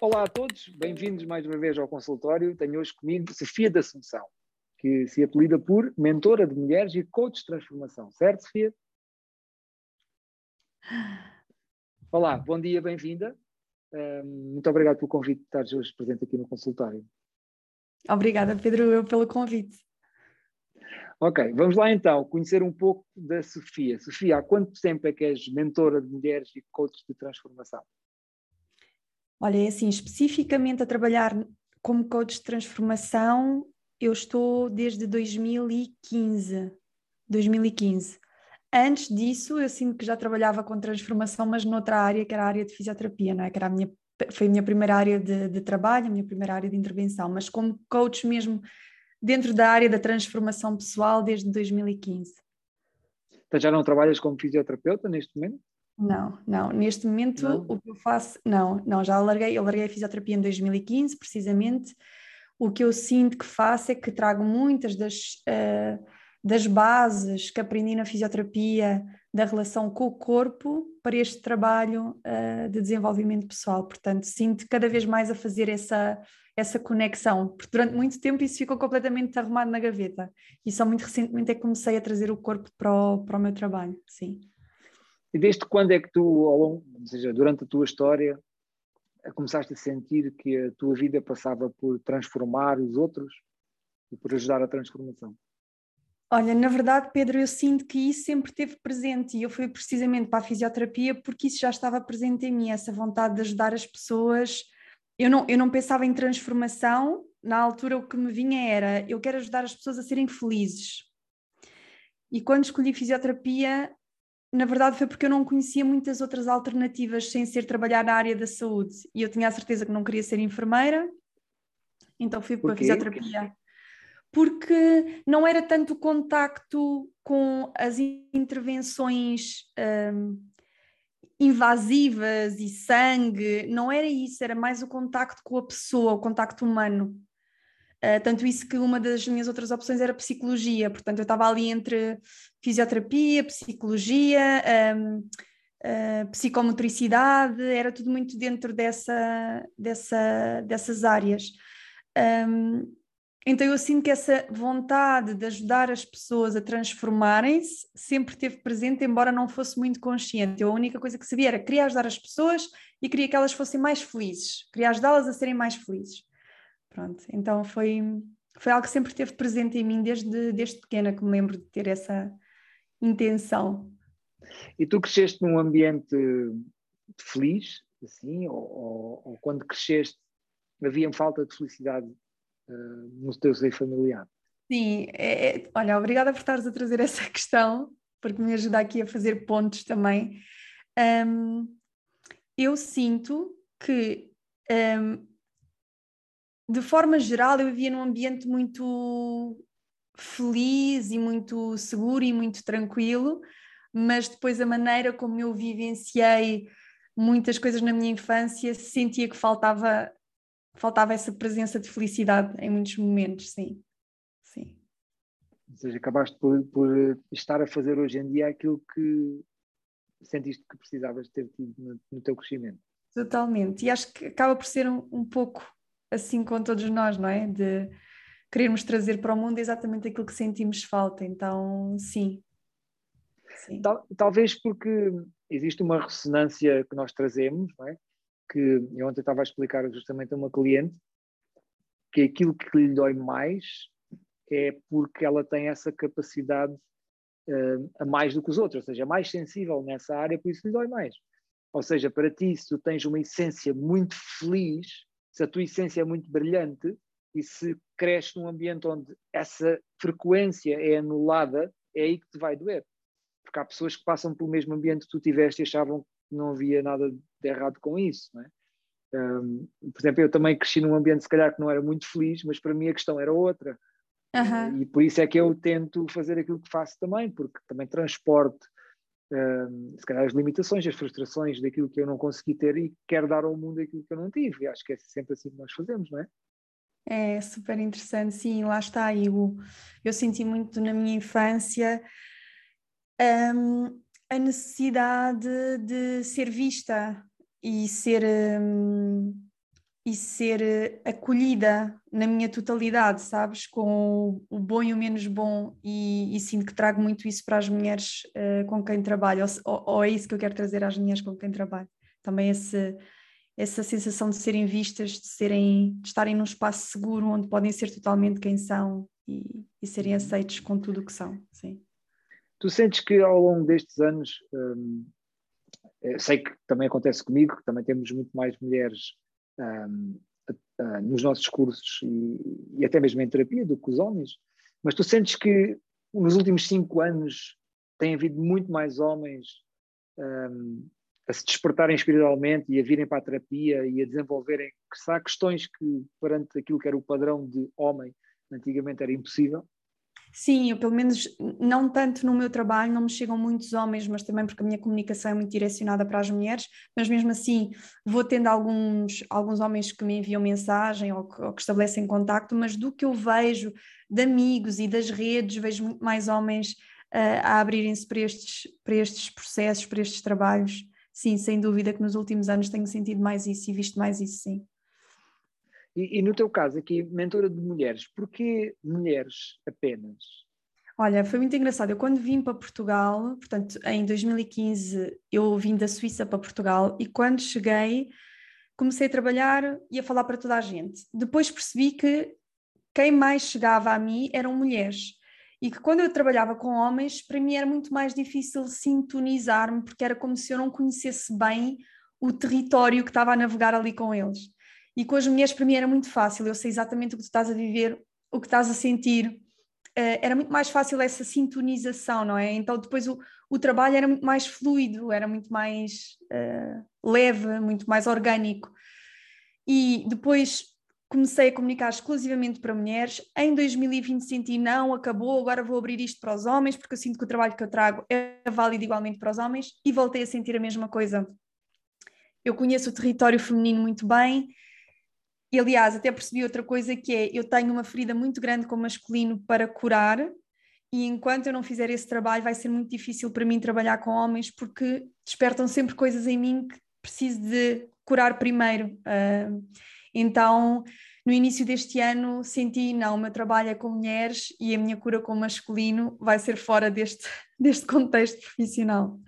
Olá a todos, bem-vindos mais uma vez ao consultório. Tenho hoje comigo Sofia da Assunção, que se apelida por mentora de mulheres e coach de transformação, certo, Sofia? Olá, bom dia, bem-vinda. muito obrigado pelo convite de estares hoje presente aqui no consultório. Obrigada, Pedro, eu pelo convite. Ok, vamos lá então conhecer um pouco da Sofia. Sofia, há quanto tempo é que és mentora de mulheres e coach de transformação? Olha, é assim, especificamente a trabalhar como coach de transformação, eu estou desde 2015. 2015. Antes disso, eu sinto que já trabalhava com transformação, mas noutra área, que era a área de fisioterapia, não é? Que era a minha, foi a minha primeira área de, de trabalho, a minha primeira área de intervenção, mas como coach mesmo dentro da área da transformação pessoal desde 2015. Então já não trabalhas como fisioterapeuta neste momento? Não, não. Neste momento não. o que eu faço, não, não, já larguei, eu larguei a fisioterapia em 2015, precisamente. O que eu sinto que faço é que trago muitas das, uh, das bases que aprendi na fisioterapia da relação com o corpo para este trabalho uh, de desenvolvimento pessoal. Portanto, sinto cada vez mais a fazer essa essa conexão, porque durante muito tempo isso ficou completamente arrumado na gaveta e só muito recentemente é que comecei a trazer o corpo para o, para o meu trabalho, sim. E desde quando é que tu, ou seja, durante a tua história, começaste a sentir que a tua vida passava por transformar os outros e por ajudar a transformação? Olha, na verdade, Pedro, eu sinto que isso sempre esteve presente e eu fui precisamente para a fisioterapia porque isso já estava presente em mim, essa vontade de ajudar as pessoas eu não, eu não pensava em transformação, na altura o que me vinha era eu quero ajudar as pessoas a serem felizes. E quando escolhi fisioterapia, na verdade foi porque eu não conhecia muitas outras alternativas sem ser trabalhar na área da saúde. E eu tinha a certeza que não queria ser enfermeira, então fui para a fisioterapia. Porque não era tanto contacto com as intervenções um, invasivas e sangue, não era isso, era mais o contacto com a pessoa, o contacto humano. Uh, tanto isso que uma das minhas outras opções era psicologia, portanto eu estava ali entre fisioterapia, psicologia, um, uh, ah, psicomotricidade, era tudo muito dentro dessa, dessa, dessas áreas. Um, então eu sinto que essa vontade de ajudar as pessoas a transformarem-se sempre esteve presente, embora não fosse muito consciente. Eu a única coisa que sabia era queria ajudar as pessoas e queria que elas fossem mais felizes, queria ajudá-las a serem mais felizes. Pronto, então foi, foi algo que sempre esteve presente em mim desde, desde pequena, que me lembro de ter essa intenção. E tu cresceste num ambiente feliz, assim, ou, ou, ou quando cresceste havia falta de felicidade no teu seio familiar. Sim, é, é, olha, obrigada por estares a trazer essa questão, porque me ajuda aqui a fazer pontos também. Um, eu sinto que, um, de forma geral, eu vivia num ambiente muito feliz e muito seguro e muito tranquilo, mas depois a maneira como eu vivenciei muitas coisas na minha infância sentia que faltava faltava essa presença de felicidade em muitos momentos, sim. sim. Ou seja, acabaste por, por estar a fazer hoje em dia aquilo que sentiste que precisavas ter tido no, no teu crescimento. Totalmente, e acho que acaba por ser um, um pouco assim com todos nós, não é? De querermos trazer para o mundo exatamente aquilo que sentimos falta, então sim. sim. Tal, talvez porque existe uma ressonância que nós trazemos, não é? Que eu ontem estava a explicar justamente a uma cliente que aquilo que lhe dói mais é porque ela tem essa capacidade uh, a mais do que os outros, ou seja, é mais sensível nessa área, por isso lhe dói mais. Ou seja, para ti, se tu tens uma essência muito feliz, se a tua essência é muito brilhante e se cresces num ambiente onde essa frequência é anulada, é aí que te vai doer. Porque há pessoas que passam pelo mesmo ambiente que tu tiveste e achavam não havia nada de errado com isso. Não é? Um, por exemplo, eu também cresci num ambiente, se calhar, que não era muito feliz, mas para mim a questão era outra. Uhum. E por isso é que eu tento fazer aquilo que faço também, porque também transporto, um, se calhar, as limitações, as frustrações daquilo que eu não consegui ter e quero dar ao mundo aquilo que eu não tive. E acho que é sempre assim que nós fazemos, não é? É super interessante, sim, lá está. Eu, eu senti muito na minha infância um, a necessidade de ser vista e ser, um, e ser acolhida na minha totalidade, sabes? Com o bom e o menos bom, e, e sinto que trago muito isso para as mulheres uh, com quem trabalho, ou, ou, é isso que eu quero trazer às mulheres com quem trabalho. Também esse, essa sensação de serem vistas, de, serem, de estarem num espaço seguro onde podem ser totalmente quem são e, e serem uhum. aceitos com tudo o que são. Sim. Tu sentes que ao longo destes anos, hum, sei que também acontece comigo, que também temos muito mais mulheres hum, nos nossos cursos e, e, até mesmo em terapia do que os homens, mas tu sentes que nos últimos cinco anos tem havido muito mais homens hum, a se despertarem espiritualmente e a virem para a terapia e a desenvolverem que há questões que perante aquilo que era o padrão de homem antigamente era impossível Sim, eu pelo menos não tanto no meu trabalho, não me chegam muitos homens, mas também porque a minha comunicação é muito direcionada para as mulheres, mas mesmo assim vou tendo alguns, alguns homens que me enviam mensagem ou que, ou que estabelecem contacto, mas do que eu vejo de amigos e das redes, vejo muito mais homens uh, a abrirem-se para estes, para estes processos, para estes trabalhos. Sim, sem dúvida que nos últimos anos tenho sentido mais isso e visto mais isso, sim. E, e, no teu caso aqui, mentora de mulheres, porquê mulheres apenas? Olha, foi muito engraçado. Eu quando vim para Portugal, portanto, em 2015, eu vim da Suíça para Portugal e quando cheguei, comecei a trabalhar e a falar para toda a gente. Depois percebi que quem mais chegava a mim eram mulheres. E que quando eu trabalhava com homens, para mim era muito mais difícil sintonizar-me, porque era como se eu não conhecesse bem o território que estava a navegar ali com eles. E com as mulheres, para mim, era muito fácil. Eu sei exatamente o que tu estás a viver, o que estás a sentir. Uh, era muito mais fácil essa sintonização, não é? Então, depois o, o trabalho era muito mais fluido, era muito mais uh, leve, muito mais orgânico. E depois comecei a comunicar exclusivamente para mulheres. Em 2020 senti não, acabou, agora vou abrir isto para os homens, porque eu sinto que o trabalho que eu trago é válido igualmente para os homens, e voltei a sentir a mesma coisa. Eu conheço o território feminino muito bem e aliás, até percebi outra coisa que é: eu tenho uma ferida muito grande com o masculino para curar, e enquanto eu não fizer esse trabalho, vai ser muito difícil para mim trabalhar com homens, porque despertam sempre coisas em mim que preciso de curar primeiro. Uh, então, no início deste ano, senti: não, o meu trabalho é com mulheres e a minha cura com o masculino vai ser fora deste, deste contexto profissional.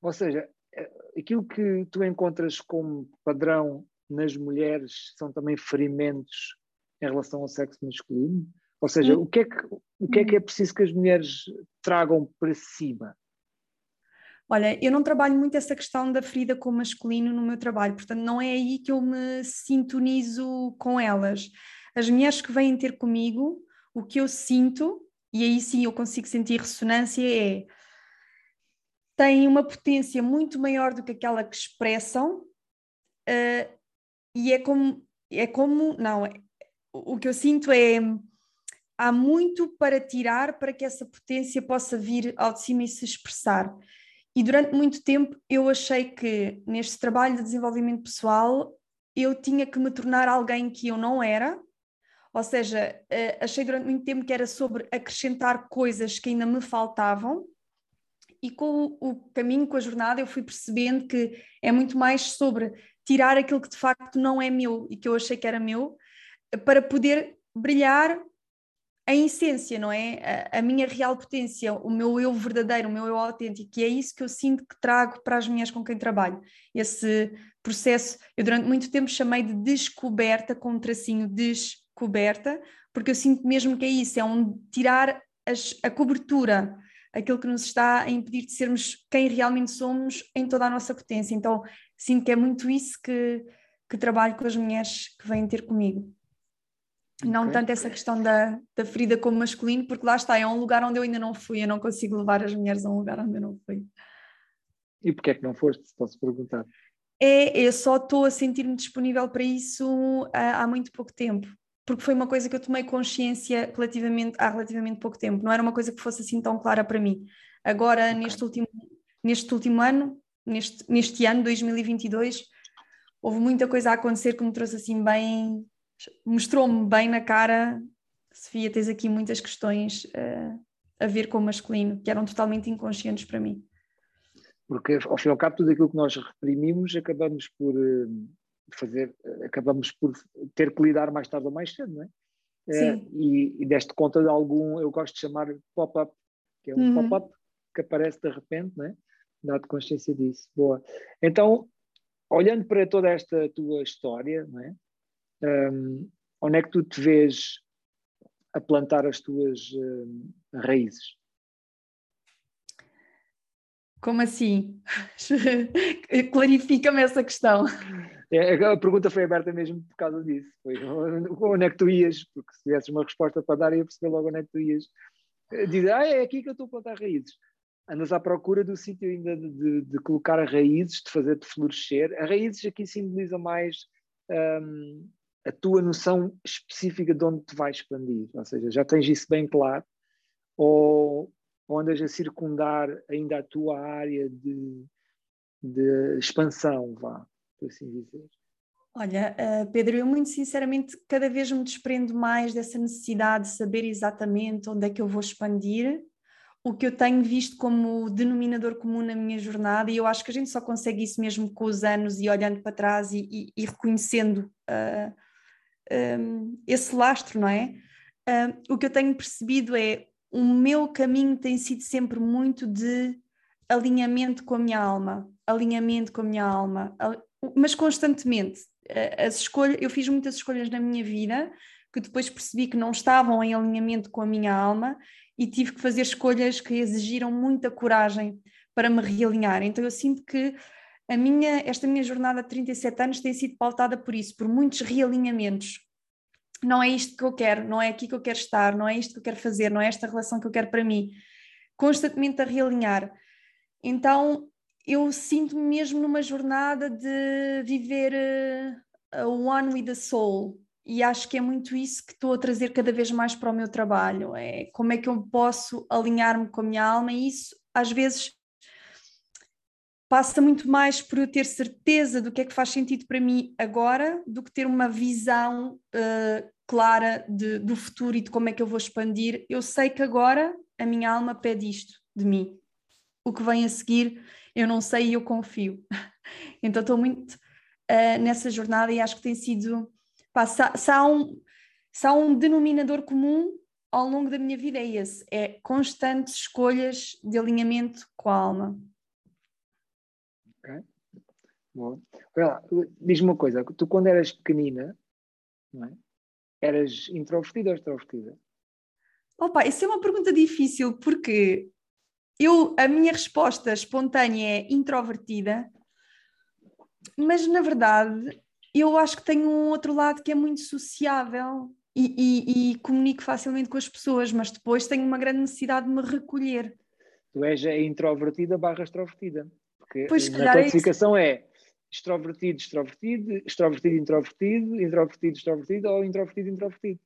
Ou seja, eh, aquilo que tu encontras como padrão nas mulheres são também ferimentos em relação ao sexo masculino? Ou seja, o que, é que, o que é que é preciso que as mulheres tragam para cima? Olha, eu não trabalho muito essa questão da ferida com o masculino no meu trabalho, portanto, não é aí que eu me sintonizo com elas. As mulheres que vêm ter comigo, o que eu sinto, e aí sim eu consigo sentir ressonância, é têm uma potência muito maior do que aquela que expressam, uh, e é como, é como, não, é, o que eu sinto é, há muito para tirar para que essa potência possa vir ao de cima e se expressar. E durante muito tempo eu achei que neste trabalho de desenvolvimento pessoal eu tinha que me tornar alguém que eu não era, ou seja, eh, achei durante muito tempo que era sobre acrescentar coisas que ainda me faltavam, e com o caminho, com a jornada, eu fui percebendo que é muito mais sobre tirar aquilo que de facto não é meu e que eu achei que era meu, para poder brilhar em essência, não é? A, a, minha real potência, o meu eu verdadeiro, o meu eu autêntico, e é isso que eu sinto que trago para as mulheres com quem trabalho. Esse processo, eu durante muito tempo chamei de descoberta, com um tracinho descoberta, porque eu sinto mesmo que é isso, é um tirar as, a cobertura aquilo que nos está a impedir de sermos quem realmente somos em toda a nossa potência. Então, sinto que é muito isso que, que trabalho com as mulheres que vêm ter comigo. Okay. Não tanto essa questão da, da ferida como masculino, porque lá está, é um lugar onde eu ainda não fui, eu não consigo levar as mulheres a um lugar onde eu não fui. E porquê é que não foste, se posso perguntar? É, eu só estou a sentir-me disponível para isso há, há muito pouco tempo porque foi uma coisa que eu tomei consciência relativamente, há relativamente pouco tempo, não era uma coisa que fosse assim tão clara para mim. Agora, okay. neste, último, neste último ano, neste, neste ano, 2022, houve muita coisa a acontecer que me trouxe assim bem, mostrou-me bem na cara, Sofia, tens aqui muitas questões uh, a ver com o masculino, que eram totalmente inconscientes para mim. Porque, ao fim e ao cabo, tudo aquilo que nós reprimimos acabamos por eh, fazer, acabamos por ter que lidar mais tarde ou mais cedo, não é? Sim. e, e deste conta de algum, eu gosto de chamar pop-up, que é um uhum. pop-up que aparece de repente, não é? Dá-te consciência disso. Boa. Então, olhando para toda esta tua história, não é? Um, onde é que tu te vês a plantar as tuas um, raízes? Como assim? Clarifica-me essa questão. É, a pergunta foi aberta mesmo por causa disso. Foi onde é que tu ias? Porque se tivesses uma resposta para dar, ia perceber logo onde é que tu ias. Dizer, ah, é aqui que eu estou a plantar raízes. Andas à procura do sítio ainda de, de, de colocar raízes, de fazer-te florescer. A raízes aqui simboliza mais um, a tua noção específica de onde te vais expandir. Ou seja, já tens isso bem claro. Ou, ou andas a circundar ainda a tua área de, de expansão, vá por assim dizer? Olha, uh, Pedro, eu muito sinceramente cada vez me desprendo mais dessa necessidade de saber exatamente onde é que eu vou expandir. O que eu tenho visto como denominador comum na minha jornada, e eu acho que a gente só consegue isso mesmo com os anos e olhando para trás e, e, e reconhecendo uh, eh, um, esse lastro, não é? Uh, o que eu tenho percebido é o meu caminho tem sido sempre muito de alinhamento com a minha alma, alinhamento com a minha alma, mas constantemente. As escolhas, eu fiz muitas escolhas na minha vida que depois percebi que não estavam em alinhamento com a minha alma e tive que fazer escolhas que exigiram muita coragem para me realinhar. Então eu sinto que a minha, esta minha jornada de 37 anos tem sido pautada por isso, por muitos realinhamentos. Não é isto que eu quero, não é aqui que eu quero estar, não é isto que eu quero fazer, não é esta relação que eu quero para mim. Constantemente a realinhar. Então, eu sinto-me mesmo numa jornada de viver uh, one with the soul. E acho que é muito isso que estou a trazer cada vez mais para o meu trabalho. É como é que eu posso alinhar-me com a minha alma, e isso às vezes passa muito mais por eu ter certeza do que é que faz sentido para mim agora do que ter uma visão uh, clara de, do futuro e de como é que eu vou expandir. Eu sei que agora a minha alma pede isto de mim. O que vem a seguir eu não sei e eu confio. então estou muito uh, nessa jornada e acho que tem sido. Pá, se, há, se, há um, se há um denominador comum ao longo da minha vida é esse: é constantes escolhas de alinhamento com a alma. Ok. Boa. Olha diz-me uma coisa: tu, quando eras pequenina, não é? eras introvertida ou extrovertida? Opa, isso é uma pergunta difícil porque eu, a minha resposta espontânea é introvertida, mas na verdade eu acho que tenho um outro lado que é muito sociável e, e, e comunico facilmente com as pessoas, mas depois tenho uma grande necessidade de me recolher. Tu és a introvertida barra extrovertida. Porque pois, na classificação é, é extrovertido, extrovertido, extrovertido, introvertido, introvertido, extrovertido ou introvertido, introvertido.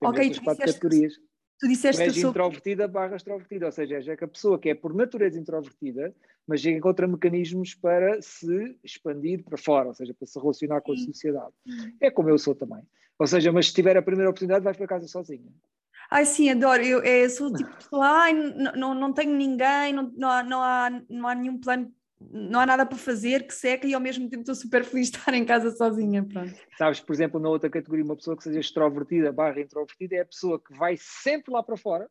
Temos ok, tu quatro categorias. Tu disseste que sou... introvertida barra extrovertida, ou seja, é que a pessoa que é por natureza introvertida, mas encontra mecanismos para se expandir para fora, ou seja, para se relacionar com a sociedade. É como eu sou também. Ou seja, mas se tiver a primeira oportunidade, vais para casa sozinha. Ai, sim, adoro. Eu, eu sou o tipo de pessoa, ai, não, não, não tenho ninguém, não, não, há, não, há, não há nenhum plano não há nada para fazer, que seca e ao mesmo tempo estou super feliz de estar em casa sozinha. Pronto. Sabes, por exemplo, na outra categoria, uma pessoa que seja extrovertida barra introvertida é a pessoa que vai sempre lá para fora,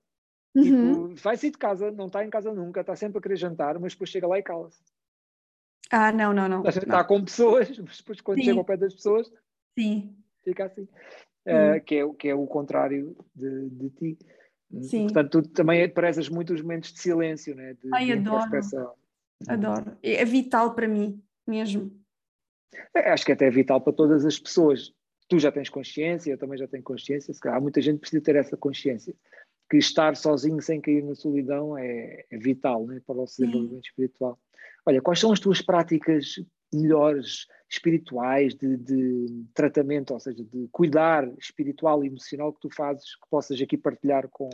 uhum. tipo, vai sair de casa, não está em casa nunca, está sempre a querer jantar, mas depois chega lá e cala-se. Ah, não, não, não. Está, com pessoas, mas depois quando Sim. chega ao pé das pessoas, Sim. fica assim. Uh, que, é, que é o contrário de, de ti. Sim. Portanto, tu também prezas muito os momentos de silêncio, né? de, Ai, de adoro. Adoro. É vital para mim, mesmo. É, acho que até é vital para todas as pessoas. Tu já tens consciência, eu também já tenho consciência. Se calhar, muita gente precisa ter essa consciência. Que estar sozinho sem cair na solidão é, é vital né, para o nosso desenvolvimento espiritual. Olha, quais são as tuas práticas melhores espirituais de, de, tratamento, ou seja, de cuidar espiritual e emocional que tu fazes, que possas aqui partilhar com,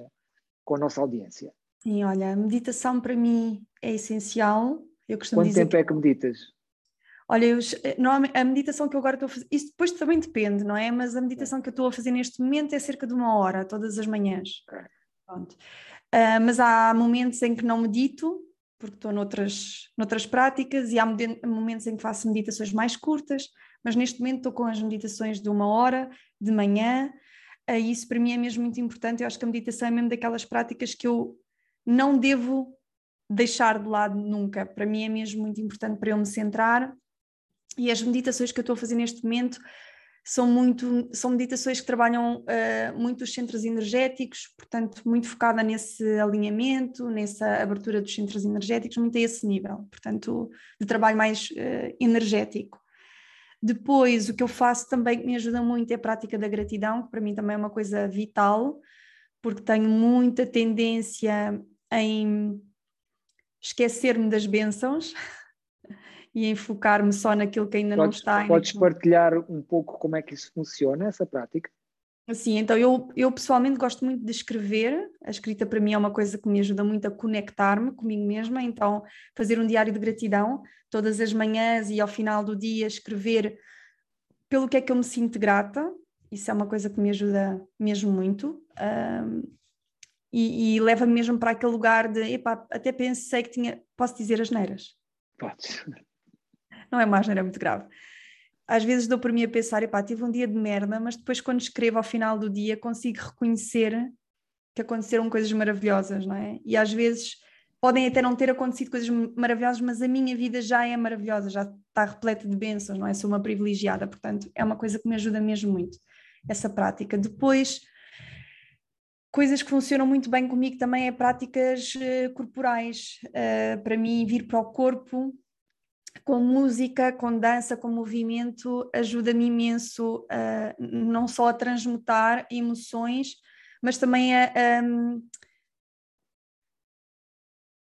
com a nossa audiência? Sim, olha, a meditação para mim é essencial. Eu costumo Quanto dizer tempo é que meditas? Olha, eu, a meditação que eu agora estou a fazer, isso depois também depende, não é? Mas a meditação que eu estou a fazer neste momento é cerca de uma hora, todas as manhãs. Pronto. Uh, mas há momentos em que não medito, porque estou noutras, noutras práticas e há momentos em que faço meditações mais curtas, mas neste momento estou com as meditações de uma hora de manhã. Uh, isso para mim é mesmo muito importante. Eu acho que a meditação é mesmo daquelas práticas que eu não devo deixar de lado nunca. Para mim é mesmo muito importante para eu me centrar. E as meditações que eu estou a fazer neste momento são muito são meditações que trabalham uh, muito os centros energéticos, portanto muito focada nesse alinhamento, nessa abertura dos centros energéticos, muito a esse nível, portanto de trabalho mais uh, energético. Depois o que eu faço também que me ajuda muito é a prática da gratidão, que para mim também é uma coisa vital, porque tenho muita tendência em esquecer-me das bênçãos e enfocar-me só naquilo que ainda podes, não está. Podes partilhar um pouco como é que isso funciona, essa prática? Sim, então eu, eu pessoalmente gosto muito de escrever, a escrita para mim é uma coisa que me ajuda muito a conectar-me comigo mesma, então fazer um diário de gratidão todas as manhãs e ao final do dia escrever pelo que é que eu me sinto grata, isso é uma coisa que me ajuda mesmo muito. Um, e, e leva-me mesmo para aquele lugar de epá, até pensei que tinha. Posso dizer as neiras? Podes não é mais, não era muito grave. Às vezes dou por mim a pensar, epá, tive um dia de merda, mas depois quando escrevo ao final do dia consigo reconhecer que aconteceram coisas maravilhosas, não é? E às vezes podem até não ter acontecido coisas maravilhosas, mas a minha vida já é maravilhosa, já está repleta de bênçãos, não é? Sou uma privilegiada, portanto é uma coisa que me ajuda mesmo muito, essa prática. Depois, coisas que funcionam muito bem comigo também é práticas uh, corporais. Uh, para mim, vir para o corpo com música, com dança, com movimento, ajuda-me imenso uh, não só a transmutar emoções, mas também a,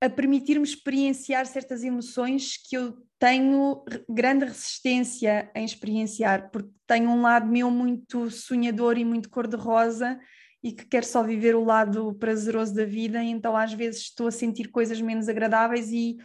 a, a permitir-me experienciar certas emoções que eu tenho grande resistência em experienciar, porque tenho um lado meu muito sonhador e muito cor-de-rosa e que quer só viver o lado prazeroso da vida, então às vezes estou a sentir coisas menos agradáveis e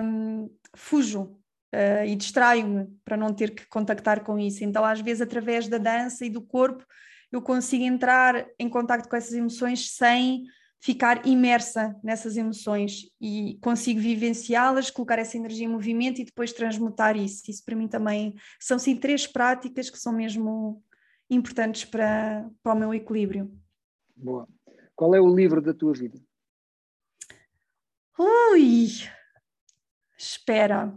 um, fujo uh, e distraio-me para não ter que contactar com isso. Então, às vezes, através da dança e do corpo, eu consigo entrar em contato com essas emoções sem ficar imersa nessas emoções e consigo vivenciá-las, colocar essa energia em movimento e depois transmutar isso. Isso para mim também são sim três práticas que são mesmo importantes para, para o meu equilíbrio. Boa. Qual é o livro da tua vida? Ui, espera.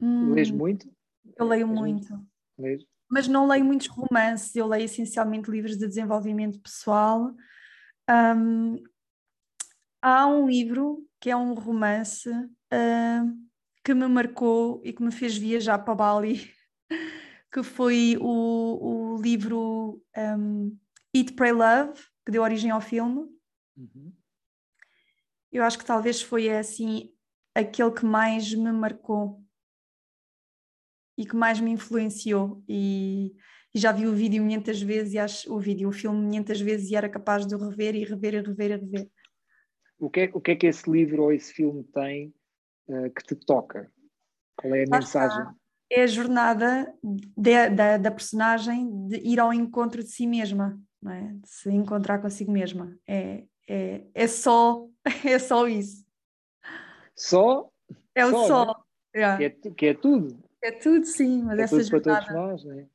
Lês hum, muito? Eu leio muito. Lês? Mas não leio muitos romances, eu leio essencialmente livros de desenvolvimento pessoal. Um, há um livro que é um romance uh, que me marcou e que me fez viajar para Bali, que foi o, o livro um, Eat, Pray, Love, que deu origem ao filme. Uhum. Eu acho que talvez foi assim aquele que mais me marcou e que mais me influenciou e, e já vi o vídeo muitas vezes e acho o vídeo, o filme muitas vezes e era capaz de o rever e rever e rever e rever. O que é, o que, é que esse livro ou esse filme tem uh, que te toca? Qual é a mensagem? É a jornada de, da, da personagem de ir ao encontro de si mesma não é? de se encontrar consigo mesma. É, é, é, só, é só isso. Só? É o só. só. Né? Yeah. Que, é, que é tudo. É tudo, sim, mas é essa jornada. Para todos nós, né?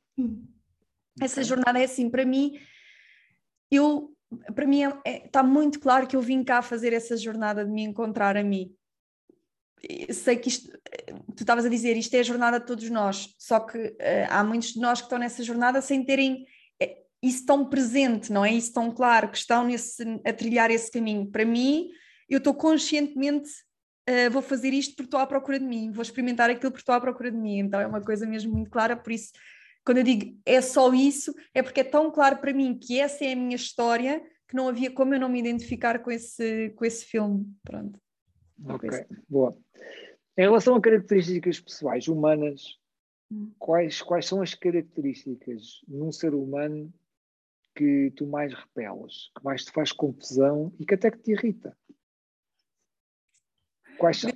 Essa jornada é assim, para mim, eu, para mim está é, é, muito claro que eu vim cá fazer essa jornada de me encontrar a mim. Sei que isto, tu estavas a dizer, isto é a jornada de todos nós, só que uh, há muitos de nós que estão nessa jornada sem terem isso tão presente, não é? Isso tão claro, que estão nesse, a trilhar esse caminho. Para mim, eu estou conscientemente, uh, vou fazer isto porque estou à procura de mim, vou experimentar aquilo porque estou à procura de mim. Então é uma coisa mesmo muito clara, por isso, quando eu digo é só isso, é porque é tão claro para mim que essa é a minha história que não havia como eu não me identificar com esse, com esse filme. Pronto. Ok, boa. Em relação a características pessoais, humanas, hum. quais, quais são as características num ser humano que tu mais repeles, que mais te faz confusão e que até que te irrita? Quais são?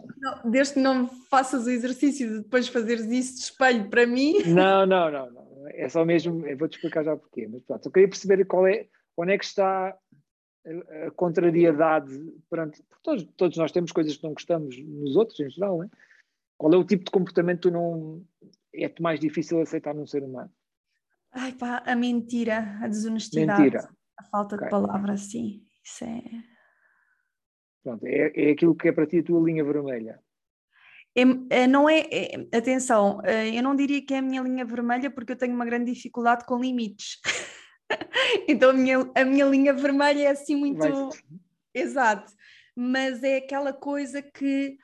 Desde que não faças o exercício de depois fazeres isso de espelho para mim. Não, não, não, não. É só mesmo, eu vou-te explicar já porquê, mas pronto, eu queria perceber qual é onde é que está a, contrariedade perante. Todos, todos nós temos coisas que não gostamos nos outros, em geral, né? Qual é o tipo de comportamento que não é mais difícil aceitar num ser humano? Ai pá, a mentira, a desonestidade, mentira. a falta okay. de palavra, sim. Isso é. Pronto, é, é aquilo que é para ti a tua linha vermelha. É, é, não é, é, atenção, eh, eu não diria que é a minha linha vermelha porque eu tenho uma grande dificuldade com limites. então a minha, a minha linha vermelha é assim muito. Exato. Mas é aquela coisa que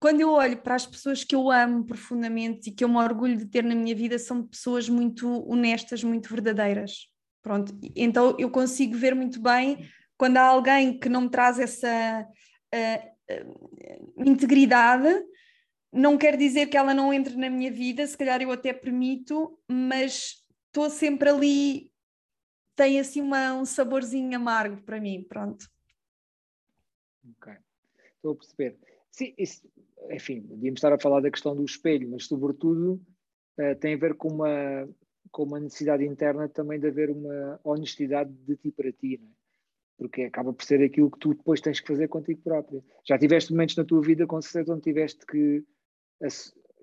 quando eu olho para as pessoas que eu amo profundamente e que eu me orgulho de ter na minha vida, são pessoas muito honestas, muito verdadeiras. Pronto, então eu consigo ver muito bem quando há alguém que não me traz essa uh, uh, integridade, não quer dizer que ela não entre na minha vida, se calhar eu até permito, mas estou sempre ali, tem assim uma, um saborzinho amargo para mim, pronto. Ok, estou a perceber. Sim, isso, enfim, devíamos estar a falar da questão do espelho, mas sobretudo uh, tem a ver com uma, com uma necessidade interna também de haver uma honestidade de ti para ti, é? porque acaba por ser aquilo que tu depois tens que fazer contigo próprio. Já tiveste momentos na tua vida, com certeza, onde tiveste que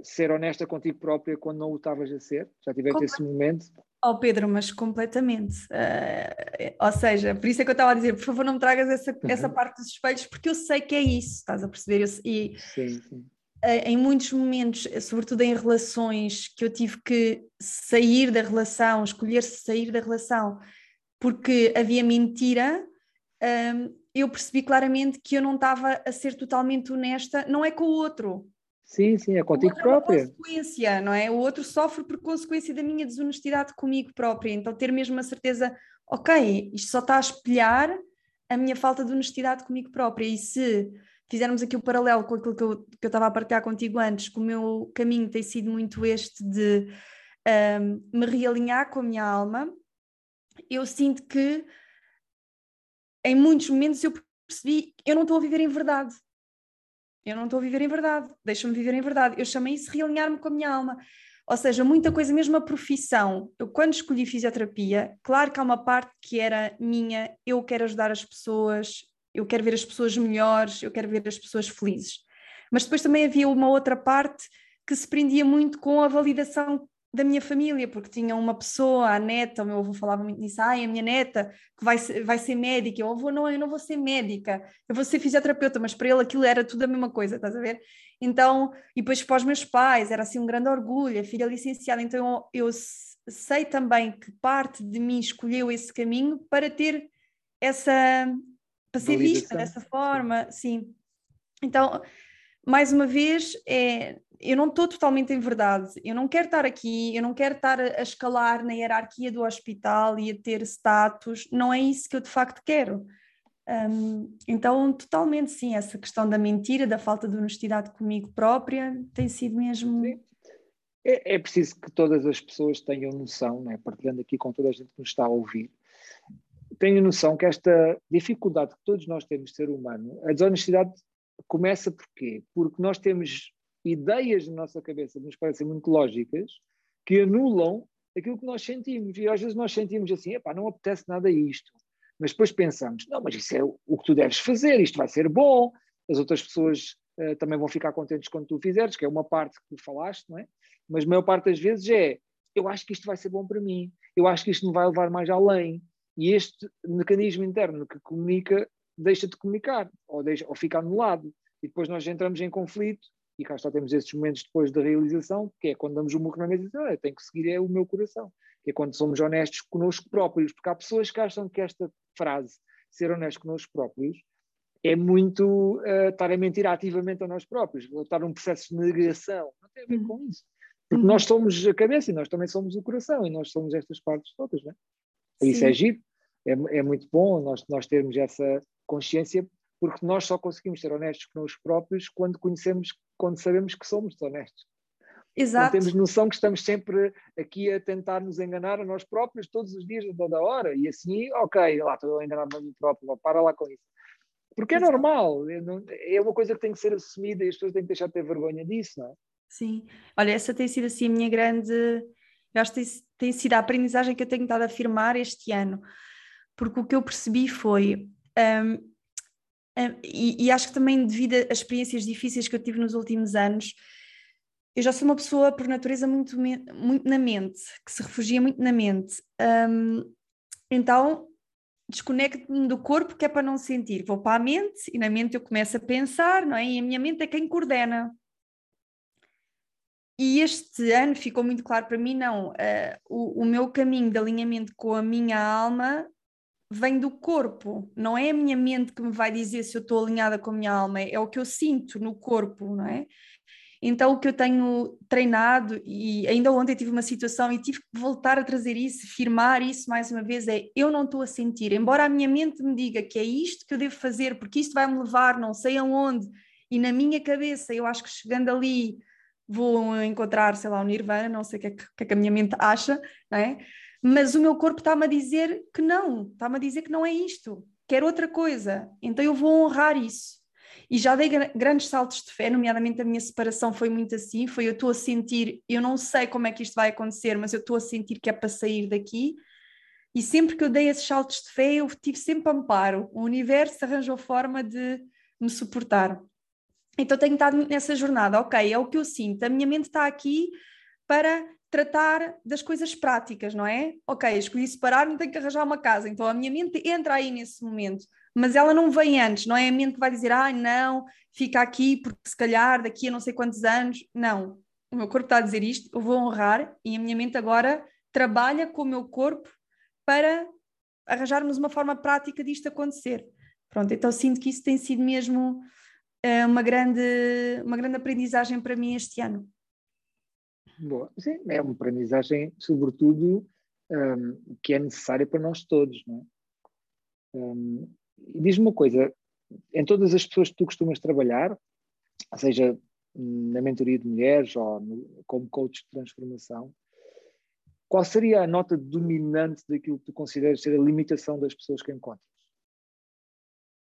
ser honesta contigo própria quando não o estavas a ser? Já tiveste esse momento? Oh Pedro, mas completamente. Uh, ou seja, por isso é que eu estava a dizer, por favor, não me tragas essa, uhum. essa parte dos espelhos, porque eu sei que é isso, estás a perceber? Eu, e sim, sim. Uh, em muitos momentos, sobretudo em relações que eu tive que sair da relação, escolher sair da relação, porque havia mentira, um, eu percebi claramente que eu não estava a ser totalmente honesta, não é com o outro, Sim, sim, é contigo própria. É consequência, não é? O outro sofre por consequência da minha desonestidade comigo própria. Então, ter mesmo a certeza, ok, isto só está a espelhar a minha falta de honestidade comigo própria. E se fizermos aqui o paralelo com aquilo que eu, que eu estava a partilhar contigo antes, que o meu caminho tem sido muito este de um, me realinhar com a minha alma, eu sinto que em muitos momentos eu percebi eu não estou a viver em verdade eu não estou a viver em verdade, deixa-me viver em verdade. Eu chamei isso realinhar-me com a minha alma. Ou seja, muita coisa, mesmo a profissão. Eu, quando escolhi fisioterapia, claro que há uma parte que era minha, eu quero ajudar as pessoas, eu quero ver as pessoas melhores, eu quero ver as pessoas felizes. Mas depois também havia uma outra parte que se prendia muito com a validação da minha família, porque tinha uma pessoa, a neta, o meu avô falava muito nisso, ai, a minha neta que vai ser, vai ser médica, eu avô, não, eu não vou ser médica, eu vou ser fisioterapeuta, mas para ele aquilo era tudo a mesma coisa, estás a ver? Então, e depois para os meus pais, era assim um grande orgulho, a filha licenciada, então eu, eu sei também que parte de mim escolheu esse caminho para ter essa, para ser vista dessa forma, sim. Então, mais uma vez, é, eu não estou totalmente em verdade, eu não quero estar aqui, eu não quero estar a, escalar na hierarquia do hospital e a ter status, não é isso que eu de facto quero. Um, então, totalmente sim, essa questão da mentira, da falta de honestidade comigo própria, tem sido mesmo. É, é, preciso que todas as pessoas tenham noção, né, partilhando aqui com toda a gente que nos está a ouvir, tenham noção que esta dificuldade que todos nós temos de ser humano, a desonestidade começa por quê? Porque nós temos ideias na nossa cabeça que nos parecem muito lógicas, que anulam aquilo que nós sentimos. E às vezes nós sentimos assim, epá, não apetece nada isto. Mas depois pensamos, não, mas isso é o que tu deves fazer, isto vai ser bom, as outras pessoas uh, também vão ficar contentes quando tu fizeres, que é uma parte que tu falaste, não é? Mas a maior parte das vezes é, eu acho que isto vai ser bom para mim, eu acho que isto me vai levar mais além. E este mecanismo interno que comunica deixa de comunicar, ou, deixa, ou fica anulado. E depois nós entramos em conflito e cá está temos esses momentos depois da realização, que é quando damos o morro na mesa e dizemos, ah, tenho que seguir é o meu coração, que é quando somos honestos connosco próprios, porque há pessoas que acham que esta frase, ser honesto connosco próprios, é muito uh, estar a mentir ativamente a nós próprios, estar num processo de negação, não tem a ver com isso. Porque uhum. nós somos a cabeça e nós também somos o coração e nós somos estas partes todas, não é? Isso é giro, é, é muito bom nós, nós termos essa consciência porque nós só conseguimos ser honestos connosco próprios quando conhecemos, quando sabemos que somos honestos. Exato. Quando temos noção que estamos sempre aqui a tentar nos enganar a nós próprios todos os dias, toda a hora, e assim, ok, lá estou a enganar-me a mim próprio, para lá com isso. Porque é Exato. normal, é, uma coisa que tem que ser assumida e as pessoas têm que deixar de ter vergonha disso, não é? Sim, olha, essa tem sido assim a minha grande, eu acho que tem, tem sido a aprendizagem que eu tenho estado a afirmar este ano, porque o que eu percebi foi. Um, e, e, acho que também devido às experiências difíceis que eu tive nos últimos anos, eu já sou uma pessoa por natureza muito, muito na mente, que se refugia muito na mente. Um, então desconecto-me do corpo que é para não sentir. Vou para a mente e na mente eu começo a pensar, não é? E a minha mente é quem coordena. E este ano ficou muito claro para mim, não, uh, o, o meu caminho de alinhamento com a minha alma vem do corpo, não é a minha mente que me vai dizer se eu estou alinhada com a minha alma, é o que eu sinto no corpo, não é? Então, o que eu tenho treinado, e ainda ontem tive uma situação e tive que voltar a trazer isso, firmar isso mais uma vez, é eu não estou a sentir, embora a minha mente me diga que é isto que eu devo fazer, porque isto vai me levar não sei aonde, e na minha cabeça eu acho que chegando ali vou encontrar, sei lá, o Nirvana, não sei o que é que, é que a minha mente acha, não é? mas o meu corpo está-me a dizer que não, está-me a dizer que não é isto, quer outra coisa, então eu vou honrar isso. E já dei grandes saltos de fé, nomeadamente a minha separação foi muito assim, foi eu estou a sentir, eu não sei como é que isto vai acontecer, mas eu estou a sentir que é para sair daqui, e sempre que eu dei esses saltos de fé, eu tive sempre amparo, o universo arranjou forma de me suportar. Então tenho estado nessa jornada, ok, é o que eu sinto, a minha mente está aqui para tratar das coisas práticas, não é? Ok, escolhi separar, não tenho que arranjar uma casa, então a minha mente entra aí nesse momento, mas ela não vem antes, não é a mente que vai dizer, ah, não, fica aqui porque se calhar daqui a não sei quantos anos, não. O meu corpo está a dizer isto, eu vou honrar e a minha mente agora trabalha com o meu corpo para arranjarmos uma forma prática disto acontecer. Pronto, então sinto que isso tem sido mesmo uma, grande, uma grande aprendizagem para mim este ano. Boa. Sim, é uma aprendizagem, sobretudo, um, que é necessária para nós todos. Não é? um, Diz-me uma coisa: em todas as pessoas que tu costumas trabalhar, seja na mentoria de mulheres ou no, como coach de transformação, qual seria a nota dominante daquilo que tu consideras ser a limitação das pessoas que encontras?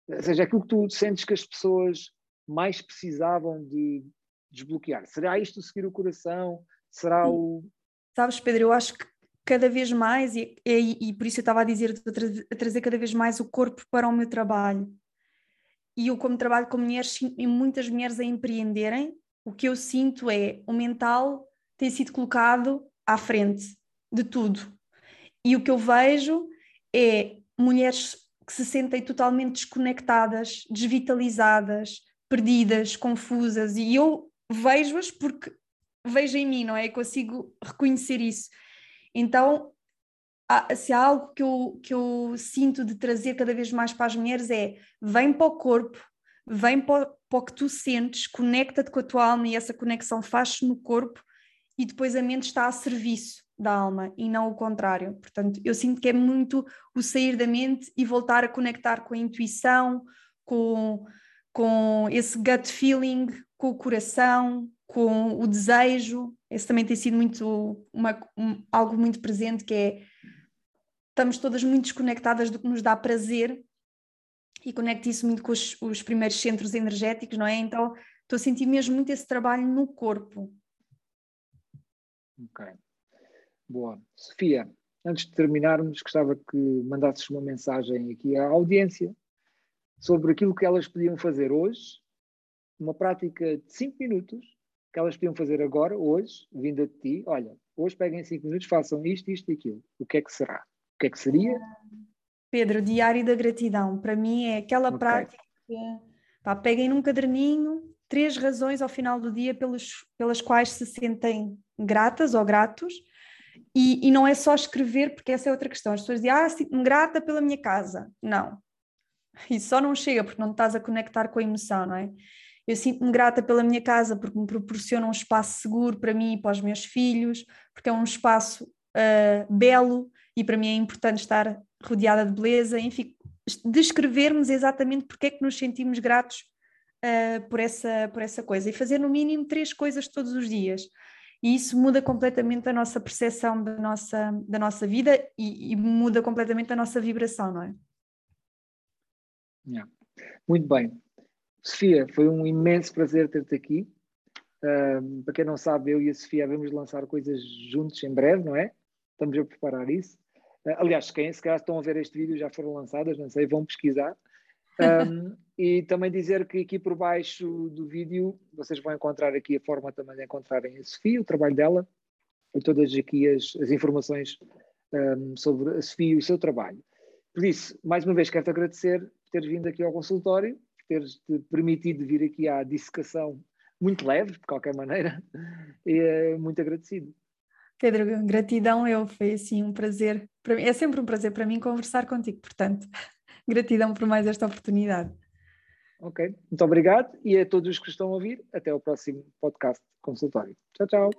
Ou seja, aquilo que tu sentes que as pessoas mais precisavam de desbloquear. Será isto seguir o coração? Será o. Sabes, Pedro, eu acho que cada vez mais, e, e, e por isso eu estava a dizer, a trazer cada vez mais o corpo para o meu trabalho. E eu, como trabalho com mulheres e muitas mulheres a empreenderem, o que eu sinto é o mental tem sido colocado à frente de tudo. E o que eu vejo é mulheres que se sentem totalmente desconectadas, desvitalizadas, perdidas, confusas, e eu vejo-as porque vejo em mim, não é? Eu consigo reconhecer isso. Então, se há algo que eu, que eu sinto de trazer cada vez mais para as mulheres é vem para o corpo, vem para, para o que tu sentes, conecta-te com a tua alma e essa conexão faz-se no corpo e depois a mente está a serviço da alma e não o contrário. Portanto, eu sinto que é muito o sair da mente e voltar a conectar com a intuição, com, com esse gut feeling, com o coração, com o desejo. Esse também tem sido muito uma, um, algo muito presente que é estamos todas muito desconectadas do que nos dá prazer e conecto isso muito com os, os primeiros centros energéticos, não é? Então estou a sentir mesmo muito esse trabalho no corpo. Ok. Boa. Sofia, antes de terminarmos, gostava que mandasses uma mensagem aqui à audiência sobre aquilo que elas podiam fazer hoje uma prática de 5 minutos que elas podiam fazer agora, hoje, vinda de ti. Olha, hoje peguem 5 minutos, façam isto, isto e aquilo. O que é que será? O que é que seria? Pedro, diário da gratidão. Para mim é aquela okay. prática que pá, peguem num caderninho três razões ao final do dia pelos, pelas quais se sentem gratas ou gratos. E, e, não é só escrever, porque essa é outra questão. As pessoas dizem, ah, sinto-me grata pela minha casa. Não. Isso só não chega porque não estás a conectar com a emoção, não é? Eu sinto-me grata pela minha casa porque me proporciona um espaço seguro para mim e para os meus filhos, porque é um espaço uh, belo e para mim é importante estar rodeada de beleza. Enfim, descrevermos exatamente porque é que nos sentimos gratos uh, por, essa, por essa coisa e fazer no mínimo três coisas todos os dias. E isso muda completamente a nossa percepção da nossa, da nossa vida e, e muda completamente a nossa vibração, não é? Yeah. Muito bem. Sofia, foi um imenso prazer ter-te aqui. Uh, para quem não sabe, eu e a Sofia vamos lançar coisas juntos em breve, não é? Estamos a preparar isso. aliás, quem se calhar estão a ver este vídeo já foram lançadas, não sei, vão pesquisar. Um, e também dizer que aqui por baixo do vídeo vocês vão encontrar aqui a forma também de encontrarem a Sofia, o trabalho dela, e todas aqui as, as informações um, sobre a Sofia e o seu trabalho. Por isso, mais uma vez, quero-te agradecer por teres vindo aqui ao consultório, por teres -te permitido vir aqui à dissecação muito leve, de qualquer maneira, e é muito agradecido. Pedro, gratidão eu, foi assim um prazer, para mim, é sempre um prazer para mim conversar contigo, portanto, Gratidão por mais esta oportunidade. Ok, muito obrigado e a todos os que estão a ouvir, até o próximo podcast consultório. Tchau, tchau.